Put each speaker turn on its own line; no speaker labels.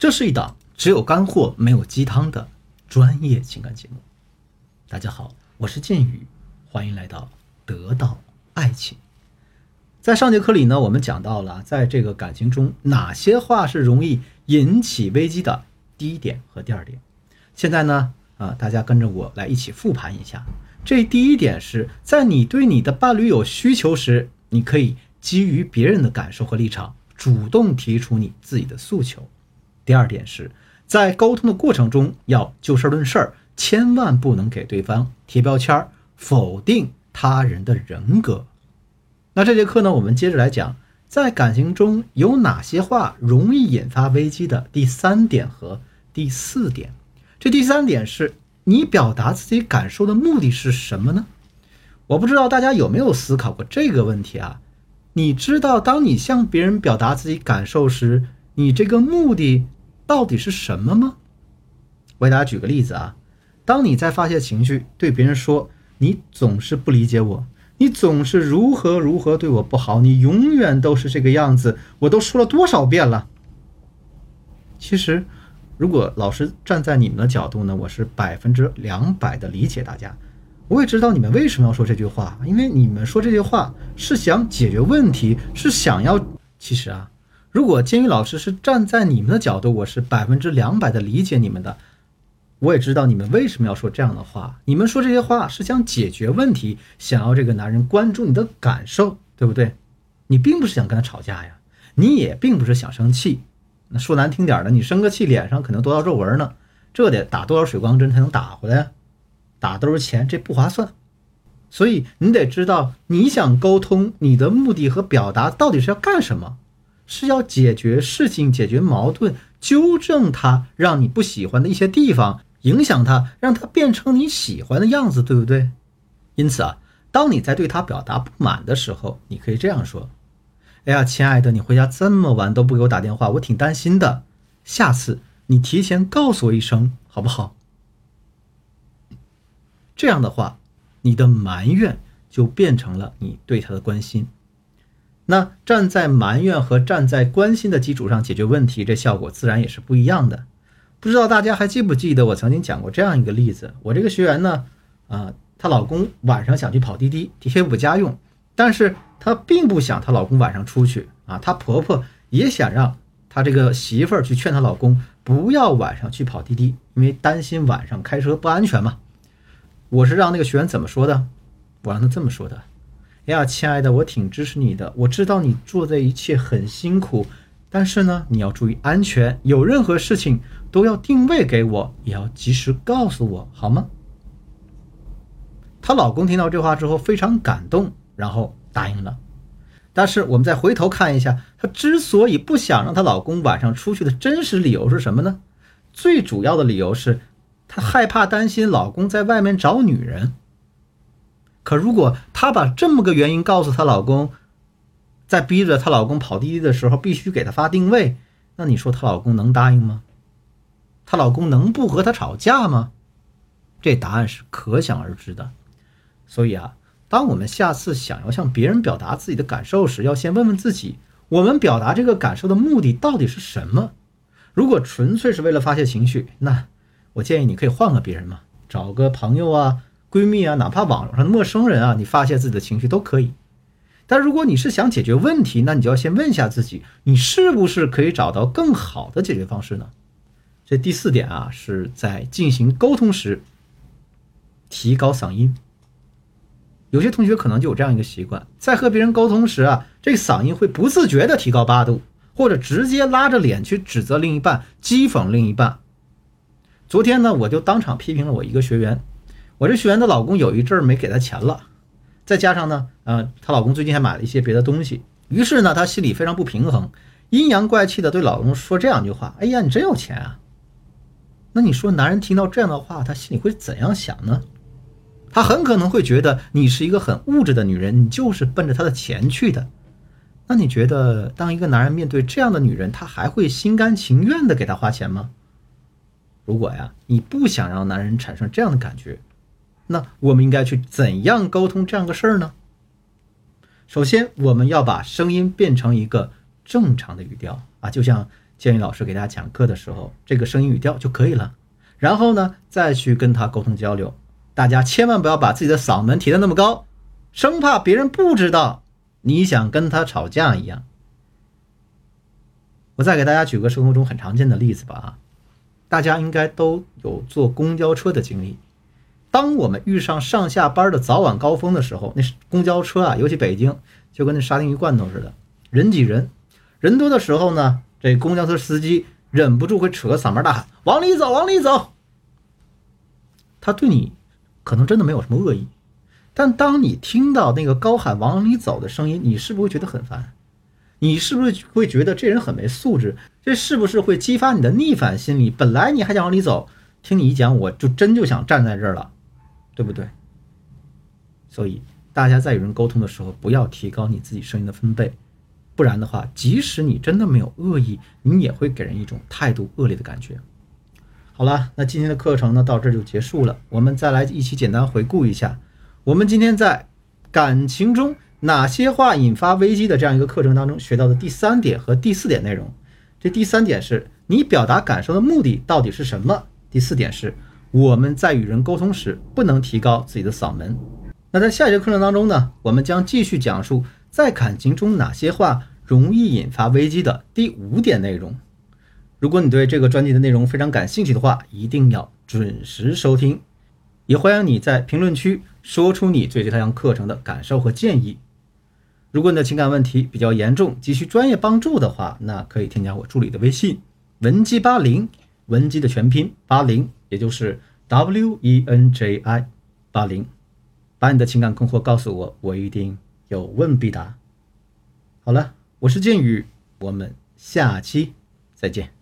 这是一档只有干货没有鸡汤的专业情感节目。大家好，我是剑宇，欢迎来到得到爱情。在上节课里呢，我们讲到了在这个感情中哪些话是容易引起危机的第一点和第二点。现在呢，啊，大家跟着我来一起复盘一下。这第一点是在你对你的伴侣有需求时，你可以基于别人的感受和立场，主动提出你自己的诉求。第二点是在沟通的过程中要就事论事儿，千万不能给对方贴标签儿，否定他人的人格。那这节课呢，我们接着来讲，在感情中有哪些话容易引发危机的第三点和第四点。这第三点是你表达自己感受的目的是什么呢？我不知道大家有没有思考过这个问题啊？你知道，当你向别人表达自己感受时，你这个目的？到底是什么吗？我给大家举个例子啊，当你在发泄情绪，对别人说你总是不理解我，你总是如何如何对我不好，你永远都是这个样子，我都说了多少遍了。其实，如果老师站在你们的角度呢，我是百分之两百的理解大家。我也知道你们为什么要说这句话，因为你们说这句话是想解决问题，是想要。其实啊。如果监狱老师是站在你们的角度，我是百分之两百的理解你们的。我也知道你们为什么要说这样的话。你们说这些话是想解决问题，想要这个男人关注你的感受，对不对？你并不是想跟他吵架呀，你也并不是想生气。那说难听点的，你生个气，脸上可能多道皱纹呢，这得打多少水光针才能打回来？打都是钱，这不划算。所以你得知道，你想沟通，你的目的和表达到底是要干什么？是要解决事情、解决矛盾、纠正他让你不喜欢的一些地方，影响他，让他变成你喜欢的样子，对不对？因此啊，当你在对他表达不满的时候，你可以这样说：“哎呀，亲爱的，你回家这么晚都不给我打电话，我挺担心的。下次你提前告诉我一声，好不好？”这样的话，你的埋怨就变成了你对他的关心。那站在埋怨和站在关心的基础上解决问题，这效果自然也是不一样的。不知道大家还记不记得我曾经讲过这样一个例子？我这个学员呢，啊，她老公晚上想去跑滴滴贴补家用，但是她并不想她老公晚上出去啊。她婆婆也想让她这个媳妇儿去劝她老公不要晚上去跑滴滴，因为担心晚上开车不安全嘛。我是让那个学员怎么说的？我让他这么说的。呀，亲爱的，我挺支持你的。我知道你做这一切很辛苦，但是呢，你要注意安全。有任何事情都要定位给我，也要及时告诉我，好吗？她老公听到这话之后非常感动，然后答应了。但是我们再回头看一下，她之所以不想让她老公晚上出去的真实理由是什么呢？最主要的理由是她害怕担心老公在外面找女人。可如果她把这么个原因告诉她老公，在逼着她老公跑滴滴的时候必须给她发定位，那你说她老公能答应吗？她老公能不和她吵架吗？这答案是可想而知的。所以啊，当我们下次想要向别人表达自己的感受时，要先问问自己：我们表达这个感受的目的到底是什么？如果纯粹是为了发泄情绪，那我建议你可以换个别人嘛，找个朋友啊。闺蜜啊，哪怕网络上的陌生人啊，你发泄自己的情绪都可以。但如果你是想解决问题，那你就要先问一下自己，你是不是可以找到更好的解决方式呢？这第四点啊，是在进行沟通时提高嗓音。有些同学可能就有这样一个习惯，在和别人沟通时啊，这个嗓音会不自觉的提高八度，或者直接拉着脸去指责另一半、讥讽另一半。昨天呢，我就当场批评了我一个学员。我这学员的老公有一阵儿没给她钱了，再加上呢，呃，她老公最近还买了一些别的东西，于是呢，她心里非常不平衡，阴阳怪气的对老公说这样一句话：“哎呀，你真有钱啊！”那你说男人听到这样的话，他心里会怎样想呢？他很可能会觉得你是一个很物质的女人，你就是奔着他的钱去的。那你觉得，当一个男人面对这样的女人，他还会心甘情愿的给她花钱吗？如果呀，你不想让男人产生这样的感觉。那我们应该去怎样沟通这样个事儿呢？首先，我们要把声音变成一个正常的语调啊，就像建宇老师给大家讲课的时候，这个声音语调就可以了。然后呢，再去跟他沟通交流。大家千万不要把自己的嗓门提得那么高，生怕别人不知道你想跟他吵架一样。我再给大家举个生活中很常见的例子吧啊，大家应该都有坐公交车的经历。当我们遇上上下班的早晚高峰的时候，那公交车啊，尤其北京，就跟那沙丁鱼罐头似的，人挤人。人多的时候呢，这公交车司机忍不住会扯个嗓门大喊：“往里走，往里走。”他对你可能真的没有什么恶意，但当你听到那个高喊“往里走”的声音，你是不是会觉得很烦？你是不是会觉得这人很没素质？这是不是会激发你的逆反心理？本来你还想往里走，听你一讲，我就真就想站在这儿了。对不对？所以大家在与人沟通的时候，不要提高你自己声音的分贝，不然的话，即使你真的没有恶意，你也会给人一种态度恶劣的感觉。好了，那今天的课程呢，到这就结束了。我们再来一起简单回顾一下，我们今天在感情中哪些话引发危机的这样一个课程当中学到的第三点和第四点内容。这第三点是你表达感受的目的到底是什么？第四点是。我们在与人沟通时，不能提高自己的嗓门。那在下节课程当中呢，我们将继续讲述在感情中哪些话容易引发危机的第五点内容。如果你对这个专辑的内容非常感兴趣的话，一定要准时收听。也欢迎你在评论区说出你对这堂课程的感受和建议。如果你的情感问题比较严重，急需专业帮助的话，那可以添加我助理的微信文姬八零，文姬的全拼八零。也就是 W E N J I 八零，把你的情感困惑告诉我，我一定有问必答。好了，我是剑宇，我们下期再见。